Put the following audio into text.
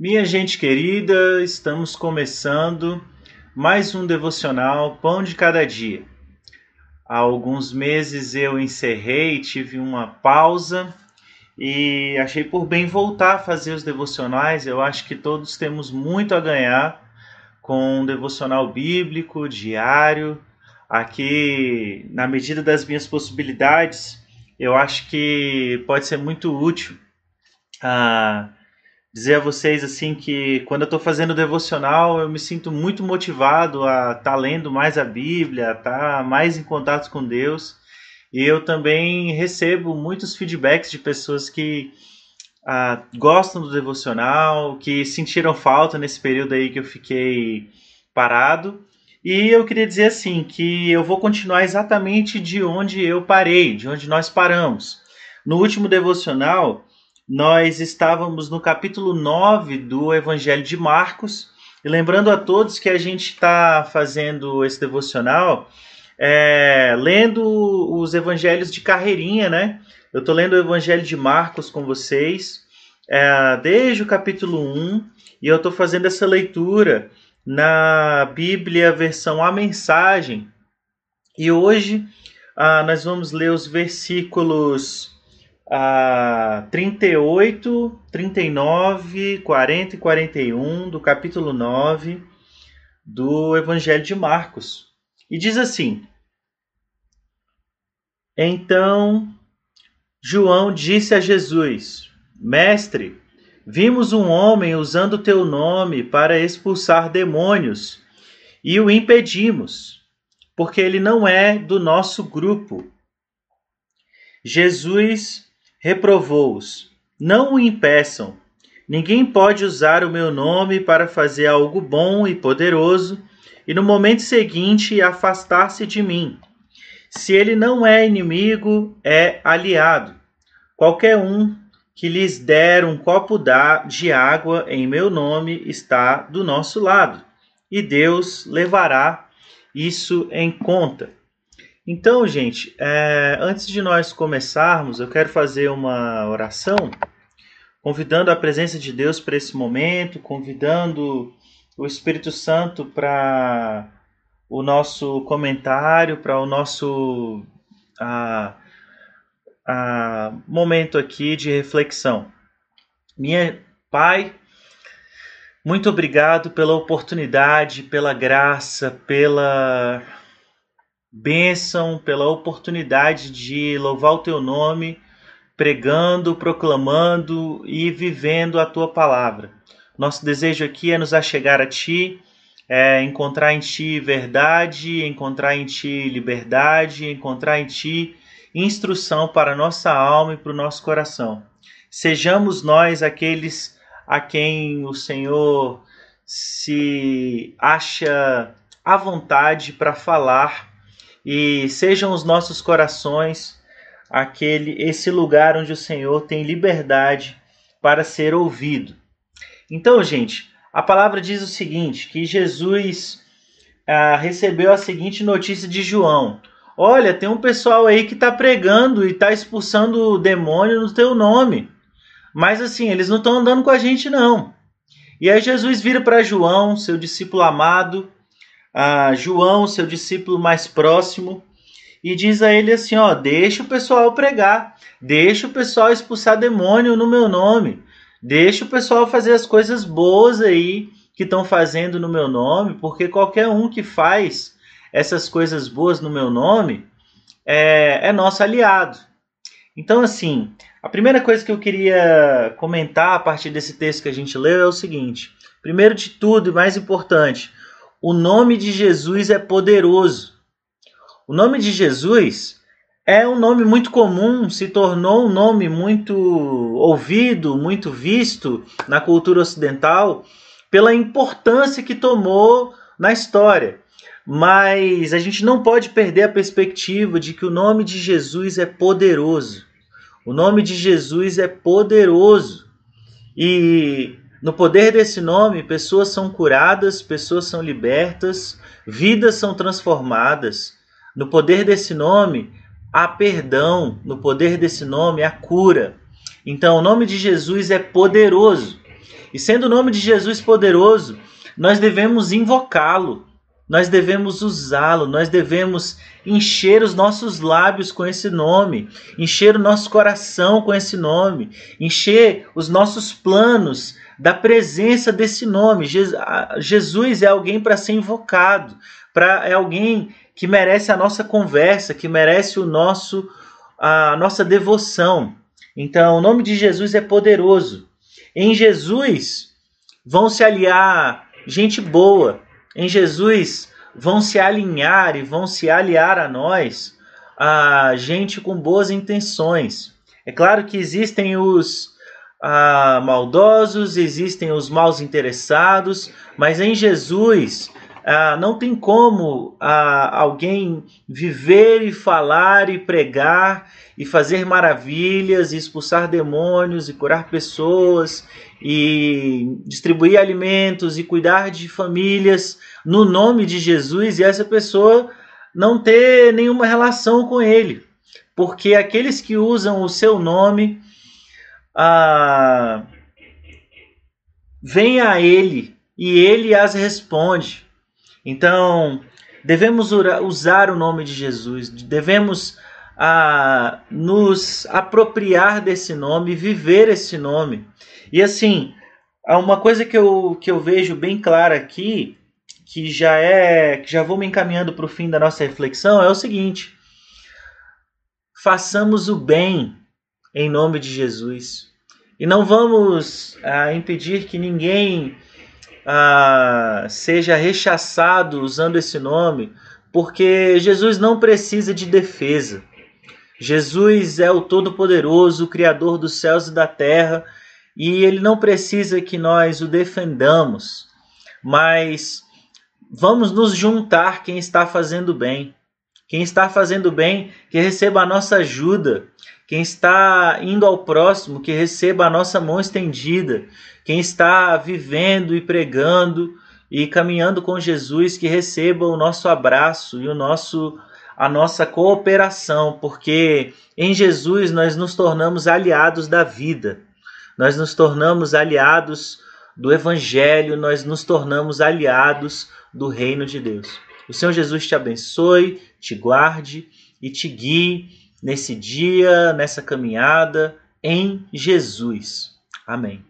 Minha gente querida, estamos começando mais um devocional Pão de Cada Dia. Há alguns meses eu encerrei, tive uma pausa e achei por bem voltar a fazer os devocionais. Eu acho que todos temos muito a ganhar com um devocional bíblico diário. Aqui, na medida das minhas possibilidades, eu acho que pode ser muito útil. Ah, dizer a vocês assim que quando eu estou fazendo devocional eu me sinto muito motivado a estar tá lendo mais a Bíblia, a tá mais em contato com Deus. E eu também recebo muitos feedbacks de pessoas que ah, gostam do devocional, que sentiram falta nesse período aí que eu fiquei parado. E eu queria dizer assim que eu vou continuar exatamente de onde eu parei, de onde nós paramos. No último devocional, nós estávamos no capítulo 9 do Evangelho de Marcos. E lembrando a todos que a gente está fazendo esse devocional é, lendo os evangelhos de carreirinha, né? Eu estou lendo o Evangelho de Marcos com vocês, é, desde o capítulo 1, e eu estou fazendo essa leitura na Bíblia, versão A Mensagem. E hoje ah, nós vamos ler os versículos a 38, 39, 40 e 41 do capítulo 9 do Evangelho de Marcos. E diz assim: Então João disse a Jesus: Mestre, vimos um homem usando teu nome para expulsar demônios e o impedimos, porque ele não é do nosso grupo. Jesus reprovou-os: Não o impeçam. Ninguém pode usar o meu nome para fazer algo bom e poderoso e no momento seguinte afastar-se de mim. Se ele não é inimigo, é aliado. Qualquer um que lhes der um copo de água em meu nome está do nosso lado, e Deus levará isso em conta. Então, gente, é, antes de nós começarmos, eu quero fazer uma oração, convidando a presença de Deus para esse momento, convidando o Espírito Santo para o nosso comentário, para o nosso a, a, momento aqui de reflexão. Minha Pai, muito obrigado pela oportunidade, pela graça, pela bênção, pela oportunidade de louvar o teu nome, pregando, proclamando e vivendo a tua palavra. Nosso desejo aqui é nos achegar a ti, é encontrar em ti verdade, encontrar em ti liberdade, encontrar em ti instrução para a nossa alma e para o nosso coração. Sejamos nós aqueles a quem o Senhor se acha à vontade para falar e sejam os nossos corações aquele esse lugar onde o Senhor tem liberdade para ser ouvido. Então, gente, a palavra diz o seguinte: que Jesus ah, recebeu a seguinte notícia de João. Olha, tem um pessoal aí que está pregando e está expulsando o demônio no teu nome. Mas assim, eles não estão andando com a gente, não. E aí Jesus vira para João, seu discípulo amado, a João, seu discípulo mais próximo, e diz a ele assim: ó, deixa o pessoal pregar, deixa o pessoal expulsar demônio no meu nome, deixa o pessoal fazer as coisas boas aí que estão fazendo no meu nome, porque qualquer um que faz essas coisas boas no meu nome é, é nosso aliado. Então, assim, a primeira coisa que eu queria comentar a partir desse texto que a gente leu é o seguinte: primeiro de tudo e mais importante, o nome de Jesus é poderoso. O nome de Jesus é um nome muito comum, se tornou um nome muito ouvido, muito visto na cultura ocidental pela importância que tomou na história. Mas a gente não pode perder a perspectiva de que o nome de Jesus é poderoso. O nome de Jesus é poderoso. E no poder desse nome, pessoas são curadas, pessoas são libertas, vidas são transformadas. No poder desse nome, há perdão. No poder desse nome, há cura. Então, o nome de Jesus é poderoso. E sendo o nome de Jesus poderoso, nós devemos invocá-lo, nós devemos usá-lo, nós devemos encher os nossos lábios com esse nome, encher o nosso coração com esse nome, encher os nossos planos da presença desse nome. Jesus é alguém para ser invocado, para é alguém que merece a nossa conversa, que merece o nosso a nossa devoção. Então, o nome de Jesus é poderoso. Em Jesus vão se aliar gente boa. Em Jesus vão se alinhar e vão se aliar a nós a gente com boas intenções. É claro que existem os ah, maldosos, existem os maus interessados, mas em Jesus ah, não tem como ah, alguém viver e falar e pregar e fazer maravilhas, e expulsar demônios e curar pessoas e distribuir alimentos e cuidar de famílias no nome de Jesus e essa pessoa não ter nenhuma relação com ele. Porque aqueles que usam o seu nome ah, vêm a ele e ele as responde. Então, devemos usar o nome de Jesus, devemos ah, nos apropriar desse nome, viver esse nome. E assim, uma coisa que eu, que eu vejo bem clara aqui que já é que já vou me encaminhando para o fim da nossa reflexão é o seguinte: façamos o bem em nome de Jesus e não vamos ah, impedir que ninguém ah, seja rechaçado usando esse nome, porque Jesus não precisa de defesa. Jesus é o Todo-Poderoso, o Criador dos céus e da terra, e ele não precisa que nós o defendamos, mas Vamos nos juntar quem está fazendo bem. Quem está fazendo bem, que receba a nossa ajuda. Quem está indo ao próximo, que receba a nossa mão estendida. Quem está vivendo e pregando e caminhando com Jesus, que receba o nosso abraço e o nosso a nossa cooperação, porque em Jesus nós nos tornamos aliados da vida. Nós nos tornamos aliados do evangelho, nós nos tornamos aliados do reino de Deus. O Senhor Jesus te abençoe, te guarde e te guie nesse dia, nessa caminhada em Jesus. Amém.